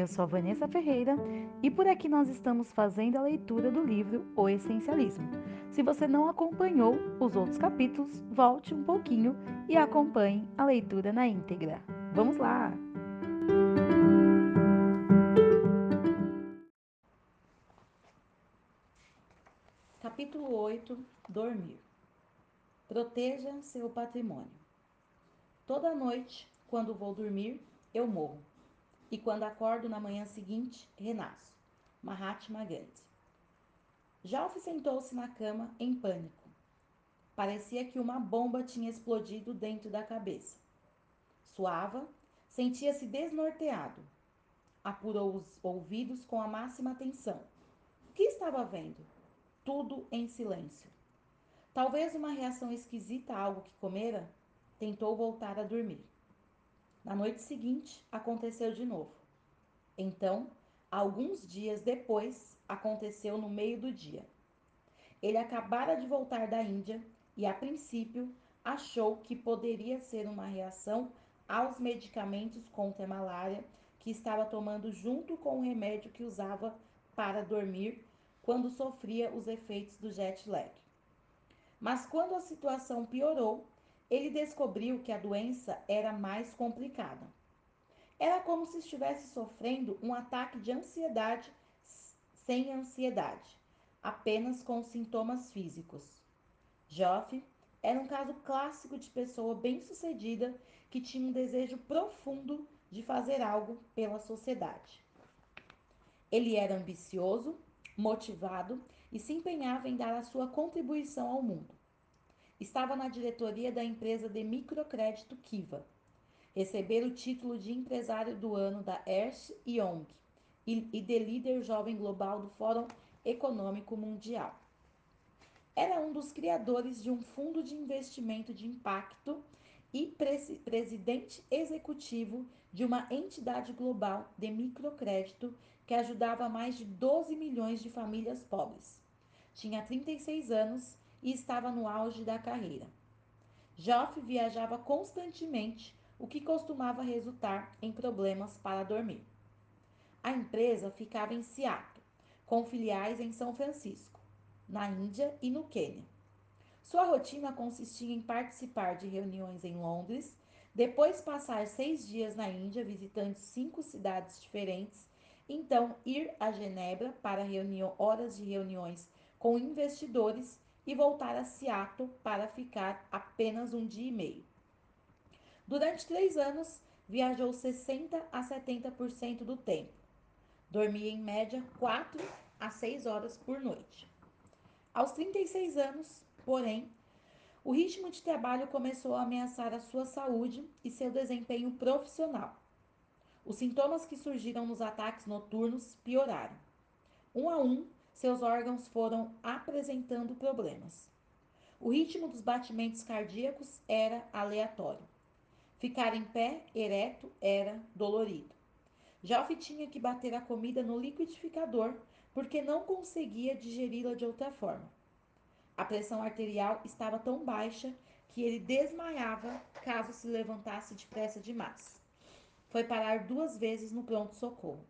eu sou Vanessa Ferreira e por aqui nós estamos fazendo a leitura do livro O Essencialismo. Se você não acompanhou os outros capítulos, volte um pouquinho e acompanhe a leitura na íntegra. Vamos lá! Capítulo 8 Dormir Proteja seu patrimônio. Toda noite, quando vou dormir, eu morro e quando acordo na manhã seguinte, renasço. Mahatma Gandhi. Jalf sentou-se na cama em pânico. Parecia que uma bomba tinha explodido dentro da cabeça. Suava, sentia-se desnorteado. Apurou os ouvidos com a máxima atenção. O que estava vendo? Tudo em silêncio. Talvez uma reação esquisita a algo que comera, tentou voltar a dormir. Na noite seguinte, aconteceu de novo. Então, alguns dias depois, aconteceu no meio do dia. Ele acabara de voltar da Índia e, a princípio, achou que poderia ser uma reação aos medicamentos contra a malária que estava tomando junto com o remédio que usava para dormir quando sofria os efeitos do jet lag. Mas quando a situação piorou, ele descobriu que a doença era mais complicada. Era como se estivesse sofrendo um ataque de ansiedade sem ansiedade, apenas com sintomas físicos. Joff era um caso clássico de pessoa bem-sucedida que tinha um desejo profundo de fazer algo pela sociedade. Ele era ambicioso, motivado e se empenhava em dar a sua contribuição ao mundo estava na diretoria da empresa de microcrédito Kiva. Receber o título de empresário do ano da Ernst Young e de líder jovem global do Fórum Econômico Mundial. Era um dos criadores de um fundo de investimento de impacto e presidente executivo de uma entidade global de microcrédito que ajudava mais de 12 milhões de famílias pobres. Tinha 36 anos e estava no auge da carreira. Joff viajava constantemente, o que costumava resultar em problemas para dormir. A empresa ficava em Seattle, com filiais em São Francisco, na Índia e no Quênia. Sua rotina consistia em participar de reuniões em Londres, depois passar seis dias na Índia visitando cinco cidades diferentes, então ir a Genebra para horas de reuniões com investidores e voltar a Seattle para ficar apenas um dia e meio. Durante três anos, viajou 60 a 70% do tempo. Dormia em média 4 a 6 horas por noite. Aos 36 anos, porém, o ritmo de trabalho começou a ameaçar a sua saúde e seu desempenho profissional. Os sintomas que surgiram nos ataques noturnos pioraram. Um a um, seus órgãos foram apresentando problemas. O ritmo dos batimentos cardíacos era aleatório. Ficar em pé, ereto, era dolorido. Joff tinha que bater a comida no liquidificador porque não conseguia digeri-la de outra forma. A pressão arterial estava tão baixa que ele desmaiava caso se levantasse depressa demais. Foi parar duas vezes no pronto-socorro.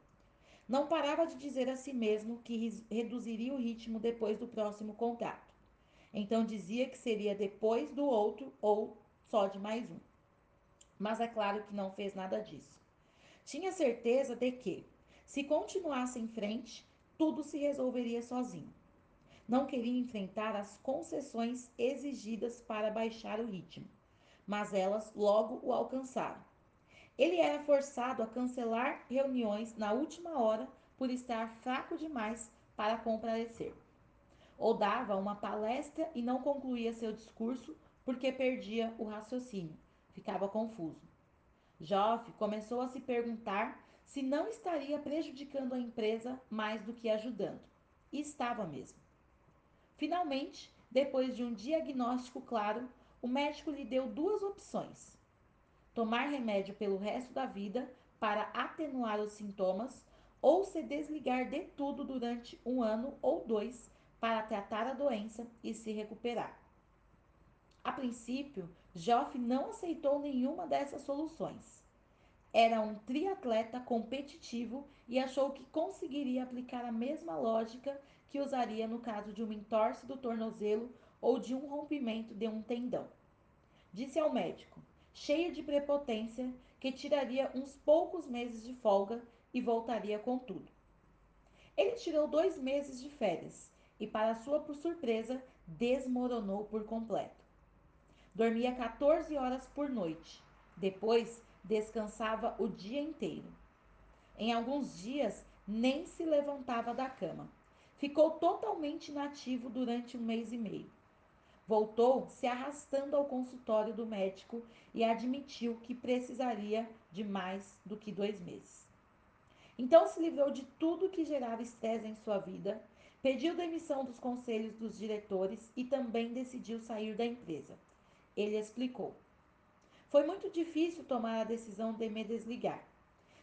Não parava de dizer a si mesmo que reduziria o ritmo depois do próximo contato. Então dizia que seria depois do outro ou só de mais um. Mas é claro que não fez nada disso. Tinha certeza de que, se continuasse em frente, tudo se resolveria sozinho. Não queria enfrentar as concessões exigidas para baixar o ritmo, mas elas logo o alcançaram. Ele era forçado a cancelar reuniões na última hora por estar fraco demais para comparecer. Ou dava uma palestra e não concluía seu discurso porque perdia o raciocínio, ficava confuso. Joff começou a se perguntar se não estaria prejudicando a empresa mais do que ajudando. E estava mesmo. Finalmente, depois de um diagnóstico claro, o médico lhe deu duas opções tomar remédio pelo resto da vida para atenuar os sintomas ou se desligar de tudo durante um ano ou dois para tratar a doença e se recuperar. A princípio, Joff não aceitou nenhuma dessas soluções. Era um triatleta competitivo e achou que conseguiria aplicar a mesma lógica que usaria no caso de um entorse do tornozelo ou de um rompimento de um tendão. Disse ao médico, cheio de prepotência, que tiraria uns poucos meses de folga e voltaria com tudo. Ele tirou dois meses de férias e, para sua surpresa, desmoronou por completo. Dormia 14 horas por noite. Depois, descansava o dia inteiro. Em alguns dias, nem se levantava da cama. Ficou totalmente inativo durante um mês e meio. Voltou se arrastando ao consultório do médico e admitiu que precisaria de mais do que dois meses. Então se livrou de tudo que gerava estresse em sua vida, pediu demissão dos conselhos dos diretores e também decidiu sair da empresa. Ele explicou: Foi muito difícil tomar a decisão de me desligar.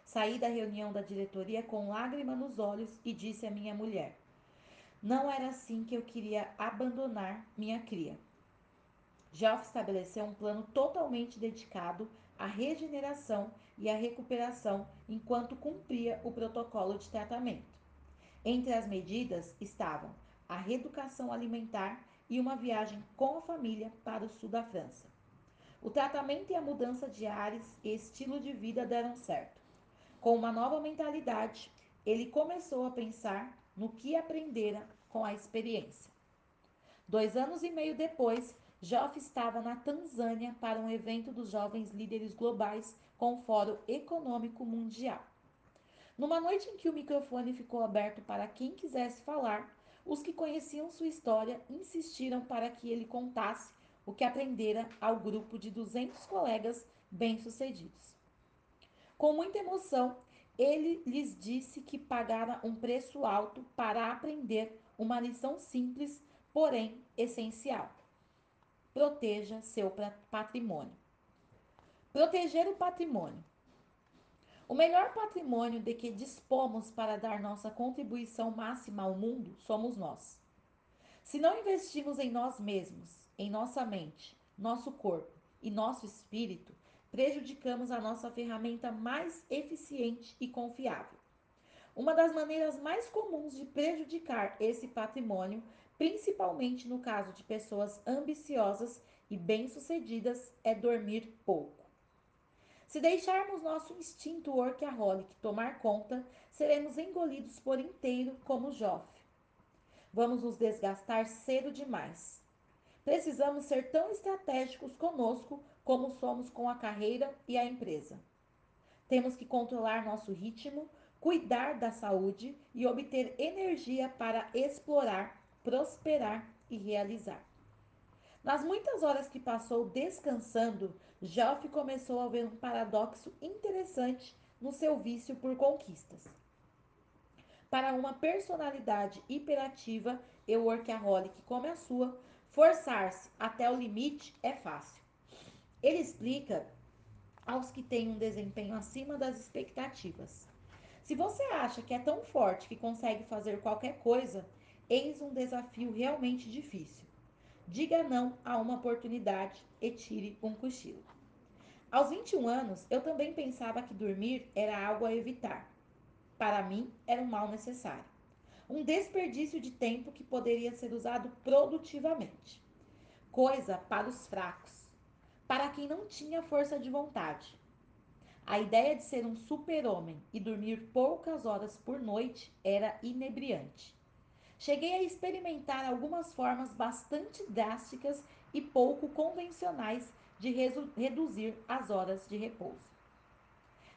Saí da reunião da diretoria com lágrima nos olhos e disse à minha mulher: não era assim que eu queria abandonar minha cria. Geoff estabeleceu um plano totalmente dedicado à regeneração e à recuperação enquanto cumpria o protocolo de tratamento. Entre as medidas estavam a reeducação alimentar e uma viagem com a família para o sul da França. O tratamento e a mudança de ares e estilo de vida deram certo. Com uma nova mentalidade, ele começou a pensar no que aprendera com a experiência. Dois anos e meio depois, Joff estava na Tanzânia para um evento dos jovens líderes globais com o Fórum Econômico Mundial. Numa noite em que o microfone ficou aberto para quem quisesse falar, os que conheciam sua história insistiram para que ele contasse o que aprendera ao grupo de 200 colegas bem-sucedidos. Com muita emoção, ele lhes disse que pagara um preço alto para aprender uma lição simples, porém essencial. Proteja seu patrimônio. Proteger o patrimônio. O melhor patrimônio de que dispomos para dar nossa contribuição máxima ao mundo somos nós. Se não investimos em nós mesmos, em nossa mente, nosso corpo e nosso espírito, prejudicamos a nossa ferramenta mais eficiente e confiável. Uma das maneiras mais comuns de prejudicar esse patrimônio, principalmente no caso de pessoas ambiciosas e bem-sucedidas, é dormir pouco. Se deixarmos nosso instinto workaholic tomar conta, seremos engolidos por inteiro como Joff. Vamos nos desgastar cedo demais. Precisamos ser tão estratégicos conosco como somos com a carreira e a empresa. Temos que controlar nosso ritmo, cuidar da saúde e obter energia para explorar, prosperar e realizar. Nas muitas horas que passou descansando, Geoff começou a ver um paradoxo interessante no seu vício por conquistas. Para uma personalidade hiperativa e workaholic como a sua, forçar-se até o limite é fácil. Ele explica aos que têm um desempenho acima das expectativas. Se você acha que é tão forte que consegue fazer qualquer coisa, eis um desafio realmente difícil. Diga não a uma oportunidade e tire um cochilo. Aos 21 anos, eu também pensava que dormir era algo a evitar. Para mim, era um mal necessário. Um desperdício de tempo que poderia ser usado produtivamente. Coisa para os fracos para quem não tinha força de vontade. A ideia de ser um super-homem e dormir poucas horas por noite era inebriante. Cheguei a experimentar algumas formas bastante drásticas e pouco convencionais de reduzir as horas de repouso.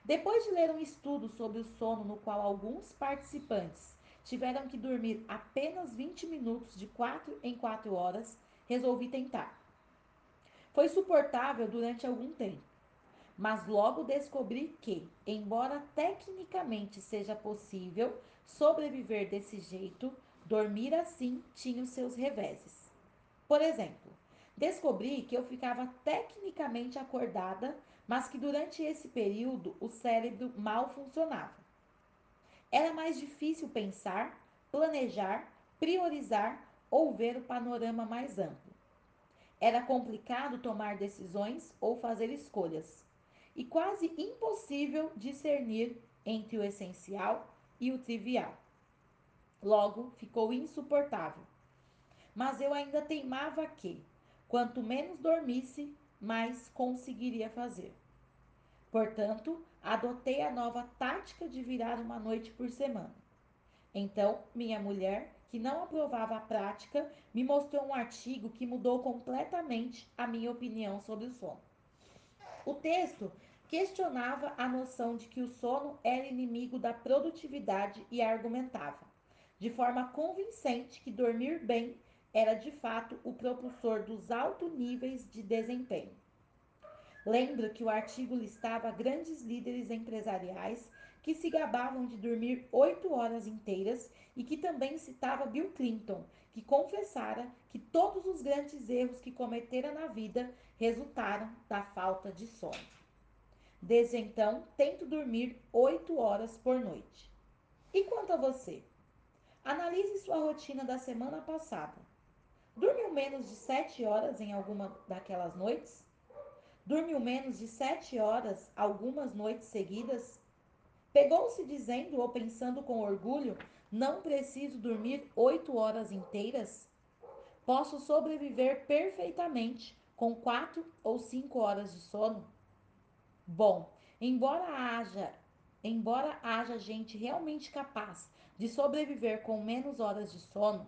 Depois de ler um estudo sobre o sono no qual alguns participantes tiveram que dormir apenas 20 minutos de 4 em 4 horas, resolvi tentar. Foi suportável durante algum tempo, mas logo descobri que, embora tecnicamente seja possível sobreviver desse jeito, dormir assim tinha os seus reveses. Por exemplo, descobri que eu ficava tecnicamente acordada, mas que durante esse período o cérebro mal funcionava. Era mais difícil pensar, planejar, priorizar ou ver o panorama mais amplo. Era complicado tomar decisões ou fazer escolhas. e quase impossível discernir entre o essencial e o trivial. Logo, ficou insuportável. Mas eu ainda teimava que, quanto menos dormisse, mais conseguiria fazer. Portanto, adotei a nova tática de virar uma noite por semana. Então, minha mulher, que não aprovava a prática, me mostrou um artigo que mudou completamente a minha opinião sobre o sono. O texto questionava a noção de que o sono era inimigo da produtividade e argumentava, de forma convincente, que dormir bem era de fato o propulsor dos altos níveis de desempenho. Lembro que o artigo listava grandes líderes empresariais que se gabavam de dormir oito horas inteiras e que também citava Bill Clinton, que confessara que todos os grandes erros que cometera na vida resultaram da falta de sono. Desde então, tento dormir oito horas por noite. E quanto a você? Analise sua rotina da semana passada. Dormiu menos de sete horas em alguma daquelas noites? Dormiu menos de sete horas algumas noites seguidas? Pegou-se dizendo ou pensando com orgulho: não preciso dormir oito horas inteiras? Posso sobreviver perfeitamente com quatro ou cinco horas de sono? Bom, embora haja, embora haja gente realmente capaz de sobreviver com menos horas de sono,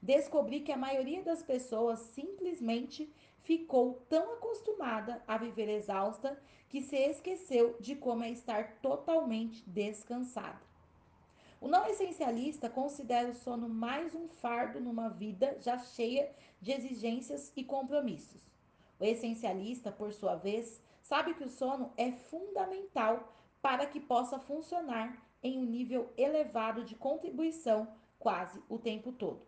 descobri que a maioria das pessoas simplesmente ficou tão acostumada a viver exausta que se esqueceu de como é estar totalmente descansada. O não essencialista considera o sono mais um fardo numa vida já cheia de exigências e compromissos. O essencialista, por sua vez, sabe que o sono é fundamental para que possa funcionar em um nível elevado de contribuição quase o tempo todo.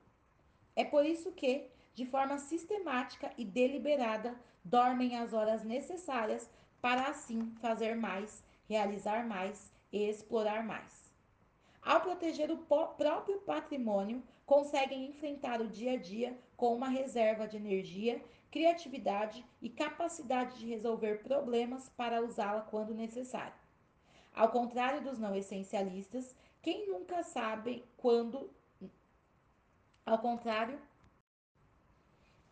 É por isso que, de forma sistemática e deliberada, dormem as horas necessárias para assim fazer mais, realizar mais e explorar mais. Ao proteger o próprio patrimônio, conseguem enfrentar o dia a dia com uma reserva de energia, criatividade e capacidade de resolver problemas para usá-la quando necessário. Ao contrário dos não essencialistas, quem nunca sabe quando ao contrário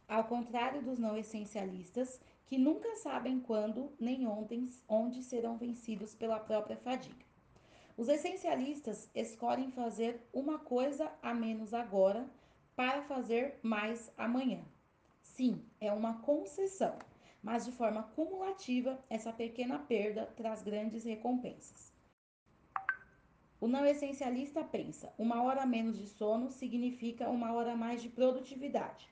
ao contrário dos não essencialistas, que nunca sabem quando nem ontem, onde serão vencidos pela própria fadiga. Os essencialistas escolhem fazer uma coisa a menos agora para fazer mais amanhã. Sim, é uma concessão, mas de forma cumulativa, essa pequena perda traz grandes recompensas. O não essencialista pensa: uma hora menos de sono significa uma hora mais de produtividade.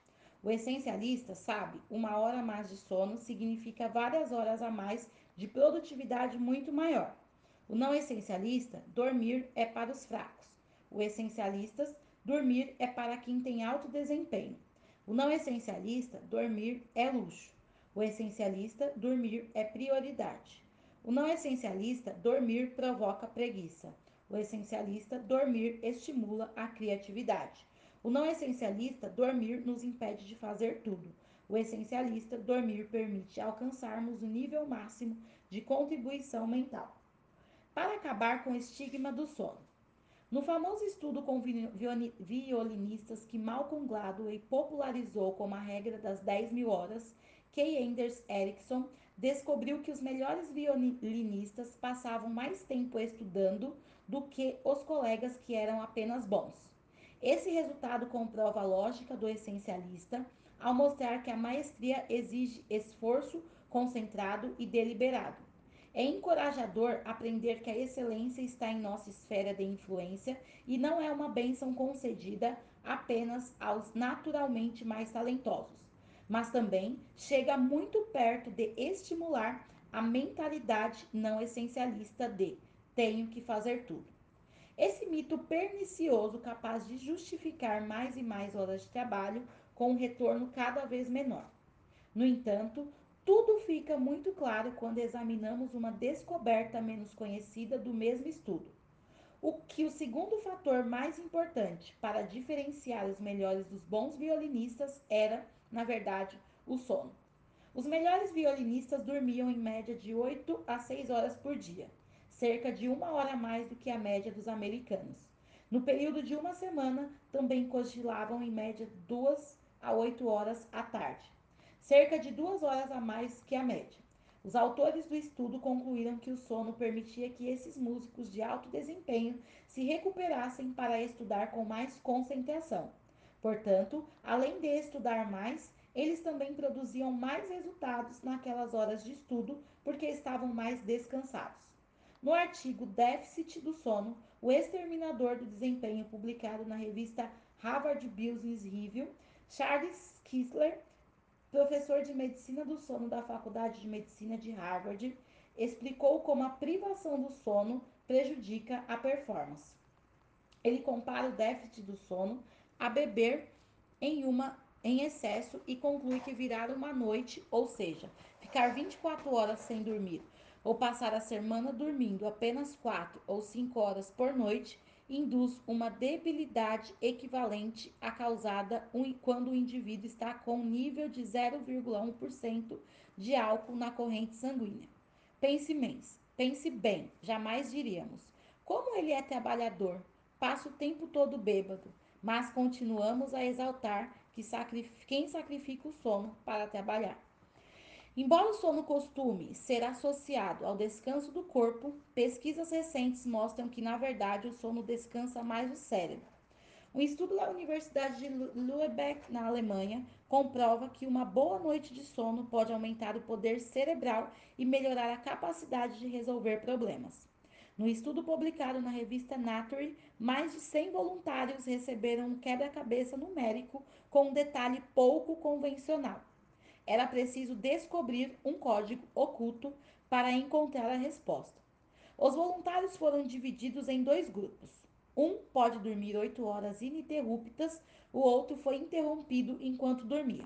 O essencialista sabe, uma hora a mais de sono significa várias horas a mais de produtividade muito maior. O não essencialista, dormir é para os fracos. O essencialista, dormir é para quem tem alto desempenho. O não essencialista, dormir é luxo. O essencialista, dormir é prioridade. O não essencialista, dormir provoca preguiça. O essencialista, dormir estimula a criatividade. O não essencialista, dormir, nos impede de fazer tudo. O essencialista, dormir, permite alcançarmos o nível máximo de contribuição mental. Para acabar com o estigma do sono. No famoso estudo com violinistas que Malcolm Gladwell popularizou como a regra das 10 mil horas, Kay Anders Erickson descobriu que os melhores violinistas passavam mais tempo estudando do que os colegas que eram apenas bons. Esse resultado comprova a lógica do essencialista ao mostrar que a maestria exige esforço concentrado e deliberado. É encorajador aprender que a excelência está em nossa esfera de influência e não é uma bênção concedida apenas aos naturalmente mais talentosos, mas também chega muito perto de estimular a mentalidade não essencialista de tenho que fazer tudo. Esse mito pernicioso capaz de justificar mais e mais horas de trabalho com um retorno cada vez menor. No entanto, tudo fica muito claro quando examinamos uma descoberta menos conhecida do mesmo estudo. O que o segundo fator mais importante para diferenciar os melhores dos bons violinistas era, na verdade, o sono. Os melhores violinistas dormiam em média de 8 a 6 horas por dia, cerca de uma hora a mais do que a média dos americanos. No período de uma semana, também cochilavam em média 2 a 8 horas à tarde, cerca de duas horas a mais que a média. Os autores do estudo concluíram que o sono permitia que esses músicos de alto desempenho se recuperassem para estudar com mais concentração. Portanto, além de estudar mais, eles também produziam mais resultados naquelas horas de estudo porque estavam mais descansados. No artigo Déficit do Sono, o exterminador do desempenho publicado na revista Harvard Business Review, Charles Kistler professor de medicina do sono da Faculdade de Medicina de Harvard, explicou como a privação do sono prejudica a performance. Ele compara o déficit do sono a beber em uma em excesso e conclui que virar uma noite, ou seja, ficar 24 horas sem dormir, ou passar a semana dormindo apenas 4 ou 5 horas por noite, induz uma debilidade equivalente à causada quando o indivíduo está com nível de 0,1% de álcool na corrente sanguínea. Pense bem, pense bem, jamais diríamos. Como ele é trabalhador, passa o tempo todo bêbado, mas continuamos a exaltar que quem sacrifica o sono para trabalhar. Embora o sono costume ser associado ao descanso do corpo, pesquisas recentes mostram que, na verdade, o sono descansa mais o cérebro. Um estudo da Universidade de Lübeck, na Alemanha, comprova que uma boa noite de sono pode aumentar o poder cerebral e melhorar a capacidade de resolver problemas. No estudo publicado na revista Nature, mais de 100 voluntários receberam um quebra-cabeça numérico com um detalhe pouco convencional era preciso descobrir um código oculto para encontrar a resposta. Os voluntários foram divididos em dois grupos. Um pode dormir oito horas ininterruptas, o outro foi interrompido enquanto dormia.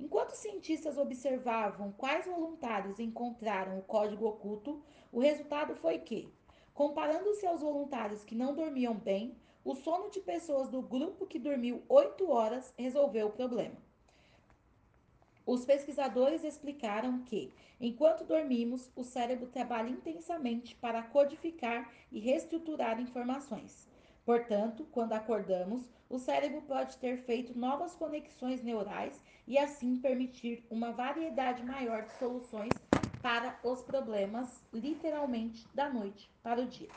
Enquanto os cientistas observavam quais voluntários encontraram o código oculto, o resultado foi que, comparando-se aos voluntários que não dormiam bem, o sono de pessoas do grupo que dormiu oito horas resolveu o problema. Os pesquisadores explicaram que, enquanto dormimos, o cérebro trabalha intensamente para codificar e reestruturar informações. Portanto, quando acordamos, o cérebro pode ter feito novas conexões neurais e assim permitir uma variedade maior de soluções para os problemas, literalmente da noite para o dia.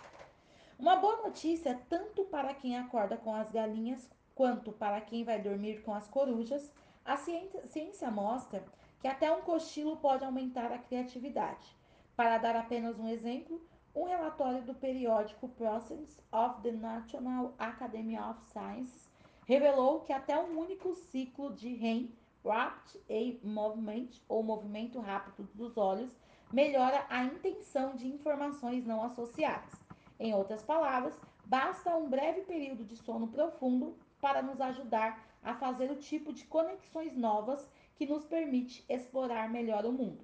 Uma boa notícia tanto para quem acorda com as galinhas quanto para quem vai dormir com as corujas a ciência mostra que até um cochilo pode aumentar a criatividade. Para dar apenas um exemplo, um relatório do periódico Process of the National Academy of Sciences revelou que até um único ciclo de REM, Rapid Eye Movement, ou movimento rápido dos olhos, melhora a intenção de informações não associadas. Em outras palavras, basta um breve período de sono profundo para nos ajudar a fazer o tipo de conexões novas que nos permite explorar melhor o mundo.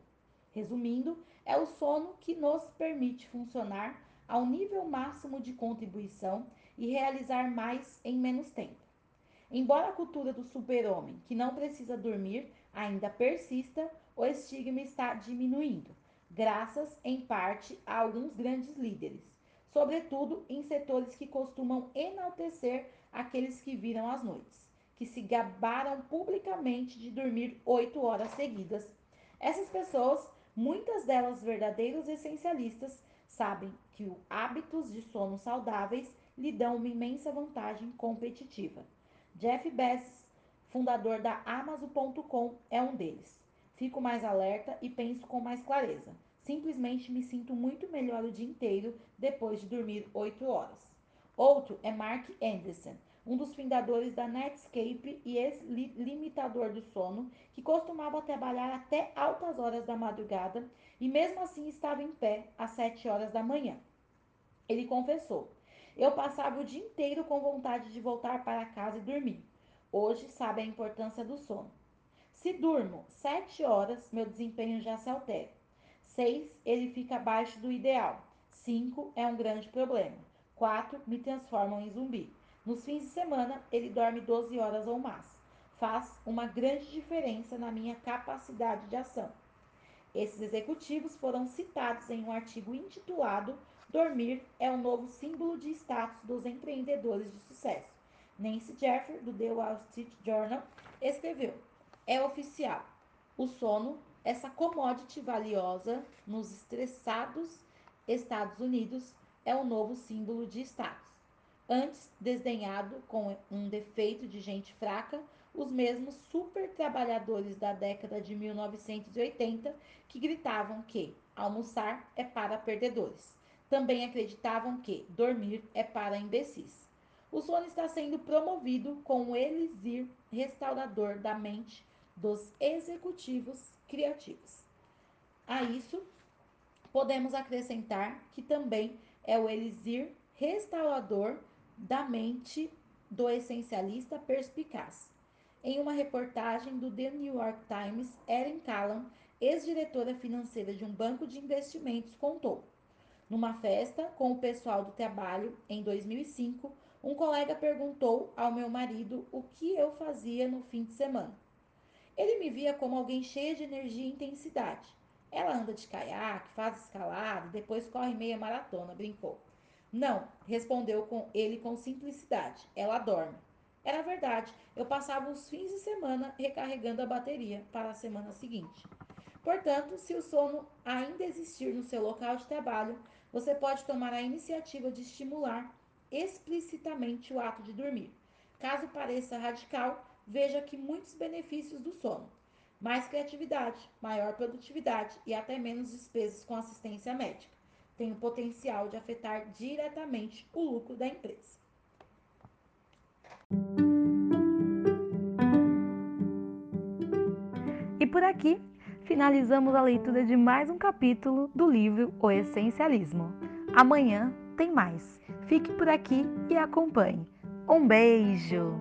Resumindo, é o sono que nos permite funcionar ao nível máximo de contribuição e realizar mais em menos tempo. Embora a cultura do super-homem, que não precisa dormir, ainda persista, o estigma está diminuindo, graças, em parte, a alguns grandes líderes, sobretudo em setores que costumam enaltecer aqueles que viram as noites que se gabaram publicamente de dormir oito horas seguidas. Essas pessoas, muitas delas verdadeiros essencialistas, sabem que os hábitos de sono saudáveis lhe dão uma imensa vantagem competitiva. Jeff Bezos, fundador da Amazon.com, é um deles. Fico mais alerta e penso com mais clareza. Simplesmente me sinto muito melhor o dia inteiro depois de dormir 8 horas. Outro é Mark Anderson, um dos fundadores da Netscape e ex-limitador do sono, que costumava trabalhar até altas horas da madrugada e mesmo assim estava em pé às 7 horas da manhã. Ele confessou: Eu passava o dia inteiro com vontade de voltar para casa e dormir. Hoje sabe a importância do sono. Se durmo 7 horas, meu desempenho já se altera. 6, ele fica abaixo do ideal. 5 é um grande problema. 4 me transformam em zumbi. Nos fins de semana, ele dorme 12 horas ou mais. faz uma grande diferença na minha capacidade de ação. Esses executivos foram citados em um artigo intitulado Dormir é o novo símbolo de status dos empreendedores de sucesso. Nancy Jeffrey, do The Wall Street Journal, escreveu: É oficial. O sono, essa commodity valiosa nos estressados Estados Unidos, é o novo símbolo de status. Antes desdenhado com um defeito de gente fraca, os mesmos super trabalhadores da década de 1980 que gritavam que almoçar é para perdedores. Também acreditavam que dormir é para imbecis. O sono está sendo promovido com o elixir restaurador da mente dos executivos criativos. A isso, podemos acrescentar que também é o elixir restaurador da mente do essencialista perspicaz. Em uma reportagem do The New York Times, Erin Callan, ex-diretora financeira de um banco de investimentos, contou: Numa festa com o pessoal do trabalho em 2005, um colega perguntou ao meu marido o que eu fazia no fim de semana. Ele me via como alguém cheia de energia e intensidade. Ela anda de caiaque, faz escalada, depois corre meia maratona, brincou. Não, respondeu com ele com simplicidade. Ela dorme. Era verdade, eu passava os fins de semana recarregando a bateria para a semana seguinte. Portanto, se o sono ainda existir no seu local de trabalho, você pode tomar a iniciativa de estimular explicitamente o ato de dormir. Caso pareça radical, veja que muitos benefícios do sono: mais criatividade, maior produtividade e até menos despesas com assistência médica. Tem o potencial de afetar diretamente o lucro da empresa. E por aqui finalizamos a leitura de mais um capítulo do livro O Essencialismo. Amanhã tem mais. Fique por aqui e acompanhe. Um beijo!